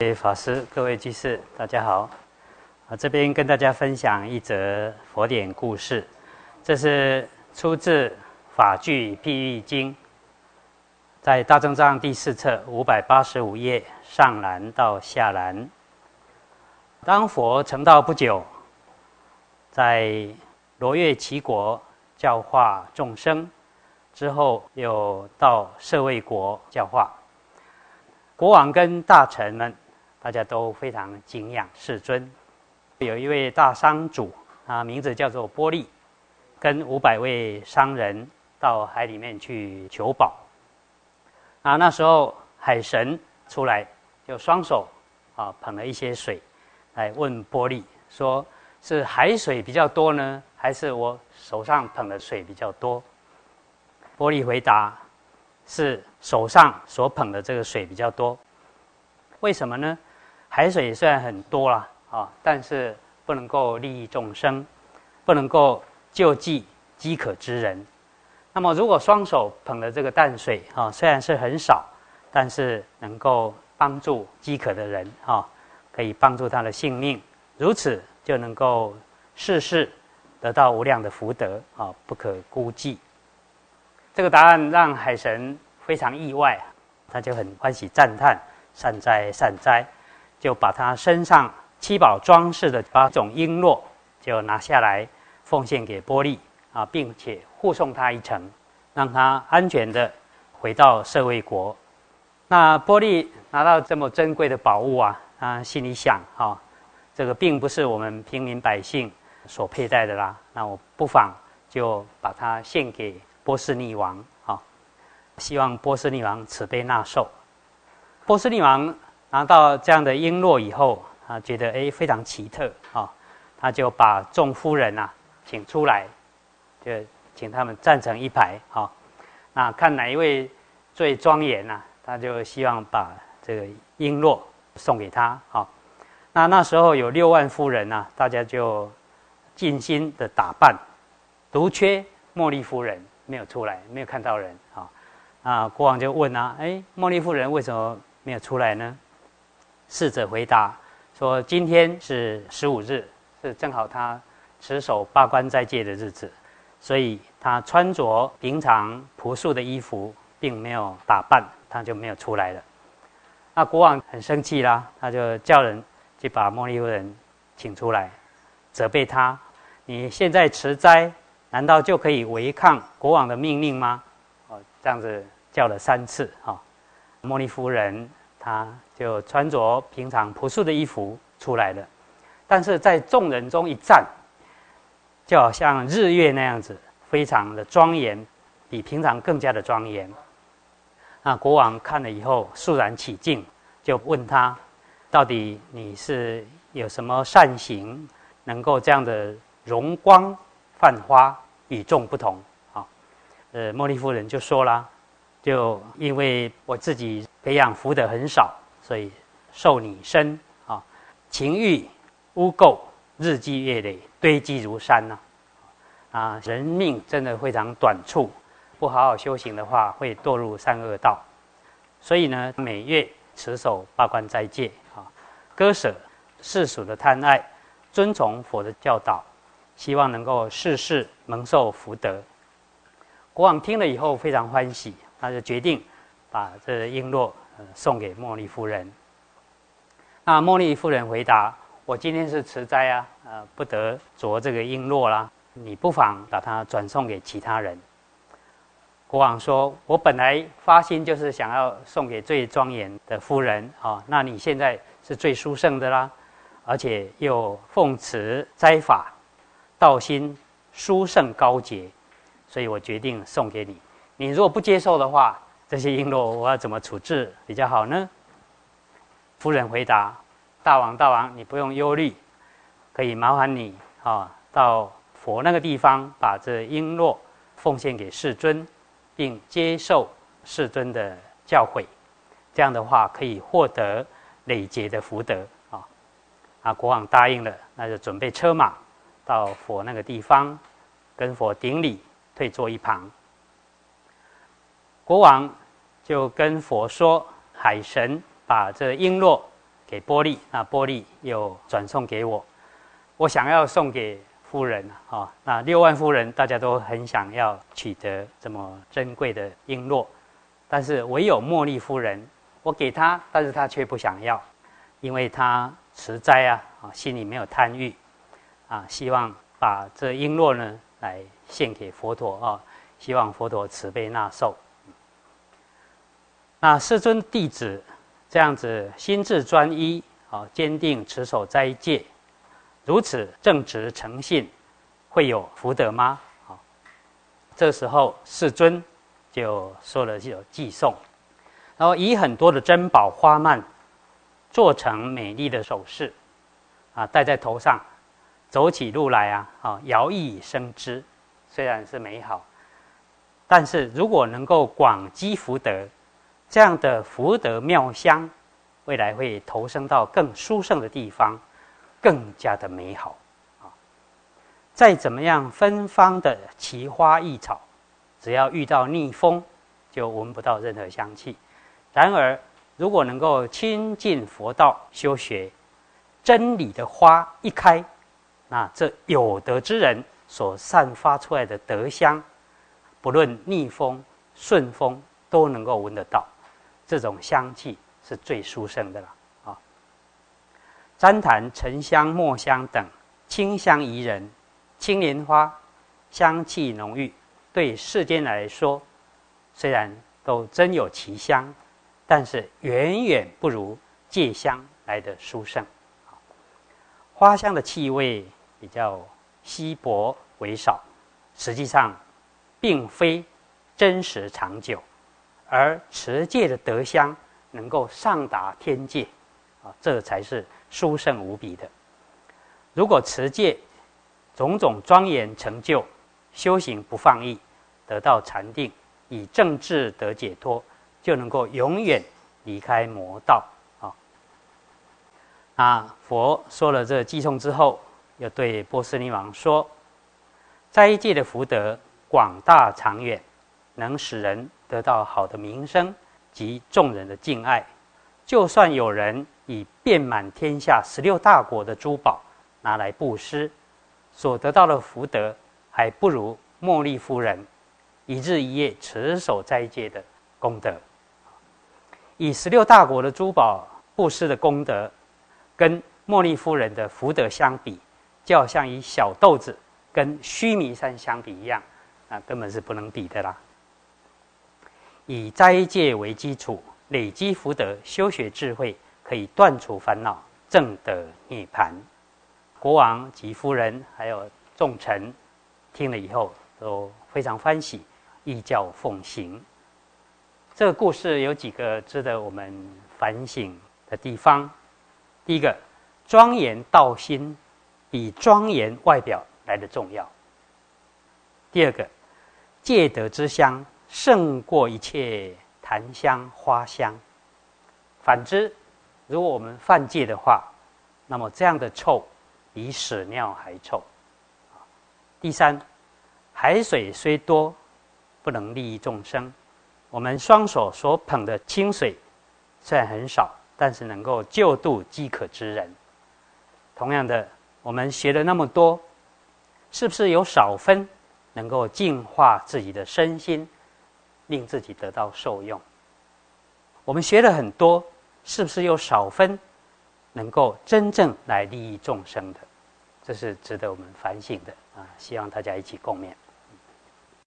各位法师、各位居士，大家好。啊，这边跟大家分享一则佛典故事，这是出自《法句譬喻经》，在大正藏第四册五百八十五页上栏到下栏。当佛成道不久，在罗越齐国教化众生，之后又到舍卫国教化。国王跟大臣们。大家都非常敬仰世尊。有一位大商主，啊，名字叫做波利，跟五百位商人到海里面去求宝。啊，那时候海神出来，就双手啊捧了一些水，来问波利说：“是海水比较多呢，还是我手上捧的水比较多？”波利回答：“是手上所捧的这个水比较多。为什么呢？”海水虽然很多了啊，但是不能够利益众生，不能够救济饥渴之人。那么，如果双手捧的这个淡水啊，虽然是很少，但是能够帮助饥渴的人啊，可以帮助他的性命，如此就能够世世得到无量的福德啊，不可估计。这个答案让海神非常意外，他就很欢喜赞叹：善哉，善哉！就把他身上七宝装饰的八种璎珞，就拿下来奉献给波利啊，并且护送他一程，让他安全的回到舍卫国。那波利拿到这么珍贵的宝物啊，他心里想：哈，这个并不是我们平民百姓所佩戴的啦。那我不妨就把它献给波斯匿王啊，希望波斯匿王慈悲纳受。波斯匿王。拿到这样的璎珞以后，他觉得哎非常奇特啊，他就把众夫人呐请出来，就请他们站成一排啊，那看哪一位最庄严呐，他就希望把这个璎珞送给他啊。那那时候有六万夫人呐，大家就尽心的打扮，独缺茉莉夫人没有出来，没有看到人啊。啊，国王就问啊，哎，茉莉夫人为什么没有出来呢？侍者回答说：“今天是十五日，是正好他持守八关斋戒的日子，所以他穿着平常朴素的衣服，并没有打扮，他就没有出来了。那国王很生气啦，他就叫人去把茉莉夫人请出来，责备他：你现在持斋，难道就可以违抗国王的命令吗？哦，这样子叫了三次哈，茉莉夫人。”他就穿着平常朴素的衣服出来了，但是在众人中一站，就好像日月那样子，非常的庄严，比平常更加的庄严。那国王看了以后肃然起敬，就问他：到底你是有什么善行，能够这样的容光焕发，与众不同？啊，呃，茉莉夫人就说了。就因为我自己培养福德很少，所以受你身啊，情欲污垢日积月累，堆积如山呐，啊，人命真的非常短促，不好好修行的话，会堕入三恶道。所以呢，每月持守八关斋戒啊，割舍世俗的贪爱，遵从佛的教导，希望能够世世蒙受福德。国王听了以后非常欢喜。他就决定把这璎珞送给茉莉夫人。那茉莉夫人回答：“我今天是持斋啊，呃，不得着这个璎珞啦。你不妨把它转送给其他人。”国王说：“我本来发心就是想要送给最庄严的夫人啊，那你现在是最殊胜的啦，而且又奉持斋法，道心殊胜高洁，所以我决定送给你。”你如果不接受的话，这些璎珞我要怎么处置比较好呢？夫人回答：“大王，大王，你不用忧虑，可以麻烦你啊，到佛那个地方把这璎珞奉献给世尊，并接受世尊的教诲，这样的话可以获得累劫的福德啊。”啊，国王答应了，那就准备车马到佛那个地方，跟佛顶礼，退坐一旁。国王就跟佛说：“海神把这璎珞给波利，那波利又转送给我。我想要送给夫人啊，那六万夫人大家都很想要取得这么珍贵的璎珞，但是唯有茉莉夫人，我给她，但是她却不想要，因为她持斋啊，啊，心里没有贪欲，啊，希望把这璎珞呢来献给佛陀啊，希望佛陀慈悲纳受。那世尊弟子这样子心智专一，啊，坚定持守斋戒，如此正直诚信，会有福德吗？啊，这时候世尊就说了这首偈颂，然后以很多的珍宝花蔓做成美丽的首饰，啊，戴在头上，走起路来啊，啊，摇曳生姿，虽然是美好，但是如果能够广积福德。这样的福德妙香，未来会投生到更殊胜的地方，更加的美好啊！再怎么样芬芳的奇花异草，只要遇到逆风，就闻不到任何香气。然而，如果能够亲近佛道修学真理的花一开，那这有德之人所散发出来的德香，不论逆风顺风，都能够闻得到。这种香气是最殊胜的了啊！旃檀、沉香、墨香等清香宜人，青莲花香气浓郁，对世间来说，虽然都真有其香，但是远远不如芥香来的殊胜。花香的气味比较稀薄为少，实际上并非真实长久。而持戒的德香能够上达天界，啊，这才是殊胜无比的。如果持戒种种庄严成就，修行不放逸，得到禅定，以正智得解脱，就能够永远离开魔道啊。啊，佛说了这偈颂之后，又对波斯尼王说：斋戒的福德广大长远，能使人。得到好的名声及众人的敬爱，就算有人以遍满天下十六大国的珠宝拿来布施，所得到的福德还不如茉莉夫人一日一夜持守斋戒的功德。以十六大国的珠宝布施的功德，跟茉莉夫人的福德相比，就好像以小豆子跟须弥山相比一样，那根本是不能比的啦。以斋戒为基础，累积福德，修学智慧，可以断除烦恼，正得涅盘。国王及夫人还有众臣听了以后都非常欢喜，依教奉行。这个故事有几个值得我们反省的地方。第一个，庄严道心比庄严外表来的重要。第二个，戒德之香。胜过一切檀香花香。反之，如果我们犯戒的话，那么这样的臭比屎尿还臭。第三，海水虽多，不能利益众生。我们双手所捧的清水虽然很少，但是能够救度饥渴之人。同样的，我们学了那么多，是不是有少分能够净化自己的身心？令自己得到受用。我们学了很多，是不是有少分能够真正来利益众生的？这是值得我们反省的啊！希望大家一起共勉。